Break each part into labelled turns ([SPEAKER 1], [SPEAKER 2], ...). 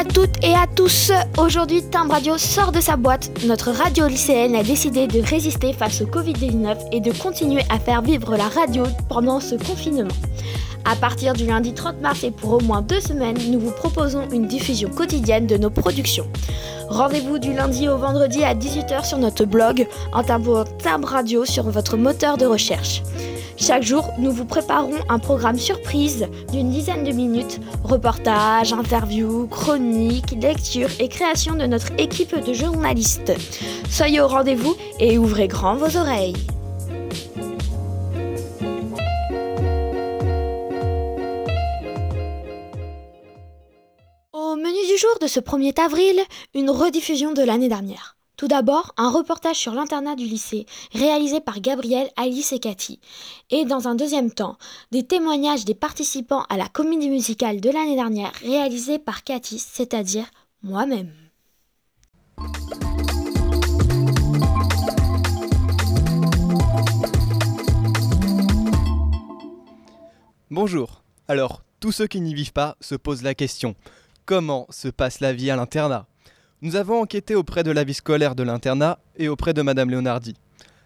[SPEAKER 1] à toutes et à tous. Aujourd'hui, Timbre Radio sort de sa boîte. Notre radio lycéenne a décidé de résister face au Covid-19 et de continuer à faire vivre la radio pendant ce confinement. À partir du lundi 30 mars et pour au moins deux semaines, nous vous proposons une diffusion quotidienne de nos productions. Rendez-vous du lundi au vendredi à 18h sur notre blog en tapant Timbre Radio sur votre moteur de recherche. Chaque jour, nous vous préparons un programme surprise d'une dizaine de minutes, reportages, interviews, chroniques, lectures et création de notre équipe de journalistes. Soyez au rendez-vous et ouvrez grand vos oreilles. Au menu du jour de ce 1er avril, une rediffusion de l'année dernière. Tout d'abord, un reportage sur l'internat du lycée, réalisé par Gabriel, Alice et Cathy. Et dans un deuxième temps, des témoignages des participants à la comédie musicale de l'année dernière, réalisée par Cathy, c'est-à-dire moi-même.
[SPEAKER 2] Bonjour. Alors, tous ceux qui n'y vivent pas se posent la question comment se passe la vie à l'internat? Nous avons enquêté auprès de la vie scolaire de l'internat et auprès de Madame Leonardi.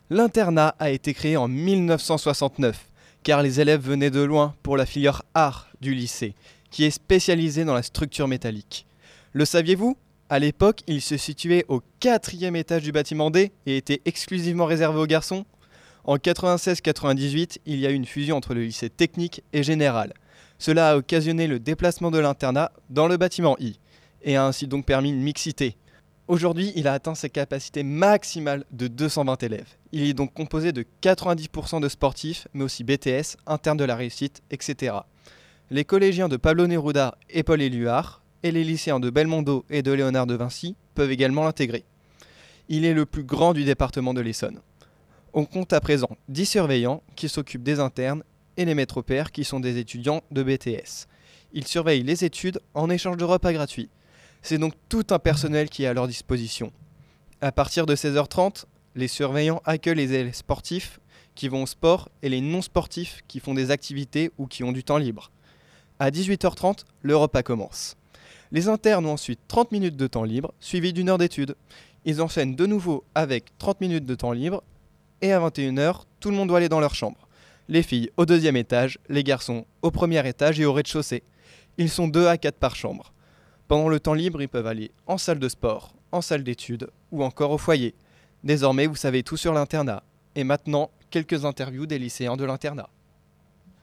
[SPEAKER 2] L'internat a été créé en 1969 car les élèves venaient de loin pour la filière art du lycée, qui est spécialisée dans la structure métallique. Le saviez-vous? À l'époque, il se situait au quatrième étage du bâtiment D et était exclusivement réservé aux garçons. En 96-98, il y a eu une fusion entre le lycée technique et général. Cela a occasionné le déplacement de l'internat dans le bâtiment I et a ainsi donc permis une mixité. Aujourd'hui, il a atteint ses capacités maximales de 220 élèves. Il est donc composé de 90% de sportifs, mais aussi BTS, internes de la réussite, etc. Les collégiens de Pablo Neruda et Paul Éluard, et les lycéens de Belmondo et de Léonard de Vinci peuvent également l'intégrer. Il est le plus grand du département de l'Essonne. On compte à présent 10 surveillants qui s'occupent des internes et les maîtres pères qui sont des étudiants de BTS. Ils surveillent les études en échange de repas gratuits. C'est donc tout un personnel qui est à leur disposition. À partir de 16h30, les surveillants accueillent les élèves sportifs qui vont au sport et les non-sportifs qui font des activités ou qui ont du temps libre. À 18h30, le repas commence. Les internes ont ensuite 30 minutes de temps libre, suivi d'une heure d'études. Ils enchaînent de nouveau avec 30 minutes de temps libre, et à 21h, tout le monde doit aller dans leur chambre. Les filles au deuxième étage, les garçons au premier étage et au rez-de-chaussée. Ils sont 2 à 4 par chambre. Pendant le temps libre, ils peuvent aller en salle de sport, en salle d'études ou encore au foyer. Désormais, vous savez tout sur l'internat. Et maintenant, quelques interviews des lycéens de l'internat.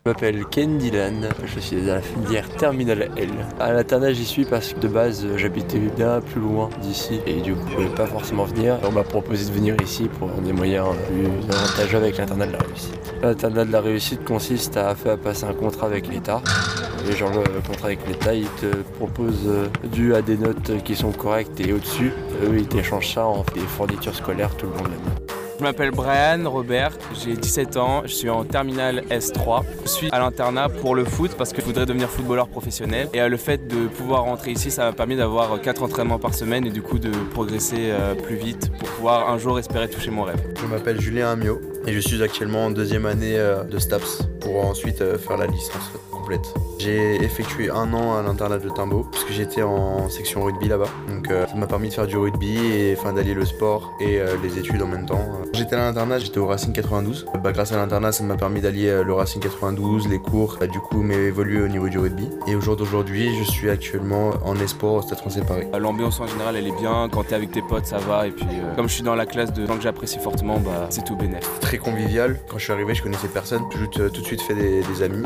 [SPEAKER 3] Je m'appelle Ken Dylan, je suis à la filière Terminale L. À l'internat j'y suis parce que de base j'habitais bien plus loin d'ici et du coup je pouvais pas forcément venir. On m'a proposé de venir ici pour des moyens plus avantageux avec l'internat de la réussite. L'internat de la réussite consiste à faire passer un contrat avec l'État. Et genre le contrat avec l'État il te propose dû à des notes qui sont correctes et au-dessus, eux ils t'échangent ça en des fournitures scolaires tout le long de l'année.
[SPEAKER 4] Je m'appelle Brian Robert, j'ai 17 ans, je suis en terminale S3. Je suis à l'internat pour le foot parce que je voudrais devenir footballeur professionnel. Et le fait de pouvoir rentrer ici, ça m'a permis d'avoir 4 entraînements par semaine et du coup de progresser plus vite pour pouvoir un jour espérer toucher mon rêve.
[SPEAKER 5] Je m'appelle Julien Amiot et je suis actuellement en deuxième année de STAPS pour ensuite faire la licence complète. J'ai effectué un an à l'internat de Timbo parce que j'étais en section rugby là-bas. Donc euh, ça m'a permis de faire du rugby et enfin d'allier le sport et euh, les études en même temps. J'étais à l'internat, j'étais au Racing 92. Bah, grâce à l'internat, ça m'a permis d'allier le Racing 92, les cours, bah, du coup mais évolué au niveau du rugby. Et au jour d'aujourd'hui, je suis actuellement en esport au Stade Français Paris.
[SPEAKER 4] L'ambiance en général, elle est bien. Quand t'es avec tes potes, ça va. Et puis euh, comme je suis dans la classe de gens que j'apprécie fortement, bah c'est tout bénéf.
[SPEAKER 5] Très convivial. Quand je suis arrivé, je connaissais personne. J'ai tout, tout de suite fait des, des amis.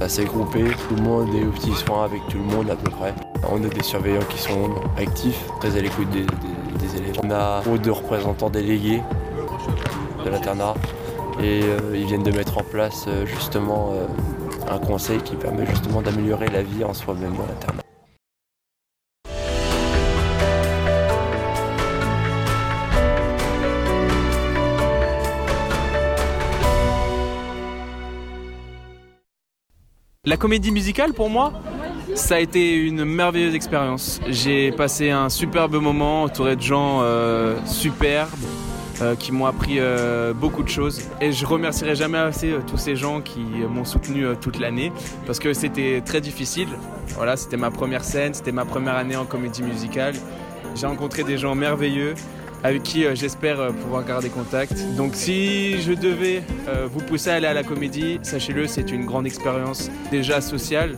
[SPEAKER 3] Assez groupé, tout le monde est aux petits soins avec tout le monde à peu près. On a des surveillants qui sont actifs, très à l'écoute des, élèves. On a deux représentants délégués de l'internat et euh, ils viennent de mettre en place euh, justement euh, un conseil qui permet justement d'améliorer la vie en soi-même dans l'internat.
[SPEAKER 4] La comédie musicale pour moi, ça a été une merveilleuse expérience. J'ai passé un superbe moment entouré de gens euh, superbes. qui m'ont appris beaucoup de choses. Et je remercierai jamais assez tous ces gens qui m'ont soutenu toute l'année parce que c'était très difficile. Voilà, c'était ma première scène, c'était ma première année en comédie musicale. J'ai rencontré des gens merveilleux avec qui euh, j'espère euh, pouvoir garder contact. Donc si je devais euh, vous pousser à aller à la comédie, sachez-le, c'est une grande expérience déjà sociale,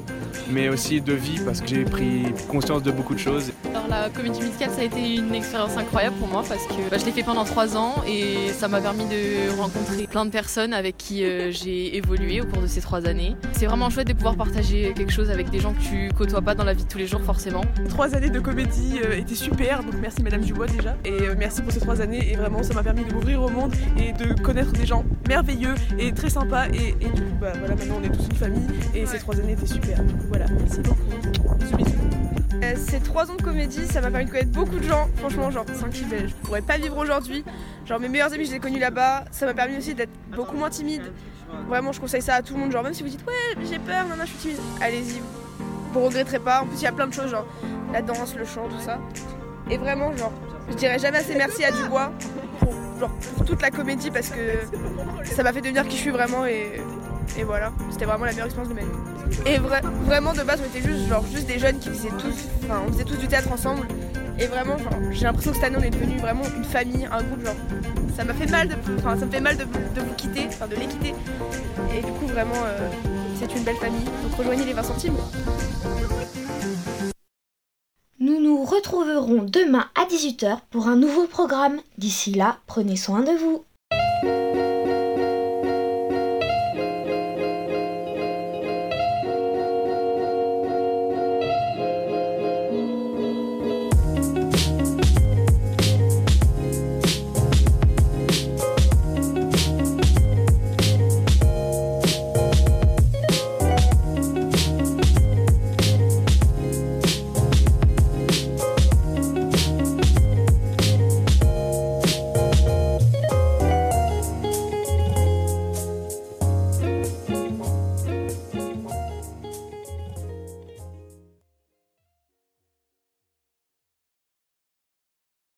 [SPEAKER 4] mais aussi de vie parce que j'ai pris conscience de beaucoup de choses.
[SPEAKER 6] La comédie musicale, ça a été une expérience incroyable pour moi parce que bah, je l'ai fait pendant trois ans et ça m'a permis de rencontrer plein de personnes avec qui j'ai évolué au cours de ces trois années. C'est vraiment chouette de pouvoir partager quelque chose avec des gens que tu côtoies pas dans la vie de tous les jours forcément.
[SPEAKER 7] Trois années de comédie étaient super, donc merci Madame Dubois déjà et merci pour ces trois années et vraiment ça m'a permis de m'ouvrir au monde et de connaître des gens merveilleux et très sympas et, du coup bah voilà maintenant on est tous une famille et ces trois années étaient super. voilà, merci beaucoup.
[SPEAKER 8] Euh, ces trois ans de comédie, ça m'a permis de connaître beaucoup de gens. Franchement, genre, un kiff. Je pourrais pas vivre aujourd'hui. Genre, mes meilleurs amis, je les ai connus là-bas. Ça m'a permis aussi d'être beaucoup moins timide. Vraiment, je conseille ça à tout le monde. Genre, même si vous dites, ouais, j'ai peur, non, je suis timide, allez-y. Vous regretterez pas. En plus, il y a plein de choses, genre la danse, le chant, tout ça. Et vraiment, genre, je dirais jamais assez merci à Dubois pour, toute la comédie parce que ça m'a fait devenir qui je suis vraiment et voilà, c'était vraiment la meilleure expérience de ma vie. Et vraiment de base on était juste genre juste des jeunes qui faisaient tous, enfin on faisait tous du théâtre ensemble et vraiment j'ai l'impression que cette année on est devenu vraiment une famille, un groupe genre ça m'a fait mal de, enfin ça me fait mal de, vous quitter, enfin de les quitter et du coup vraiment euh, c'est une belle famille donc rejoignez les 20 centimes.
[SPEAKER 1] Nous nous retrouverons demain à 18h pour un nouveau programme. D'ici là, prenez soin de vous.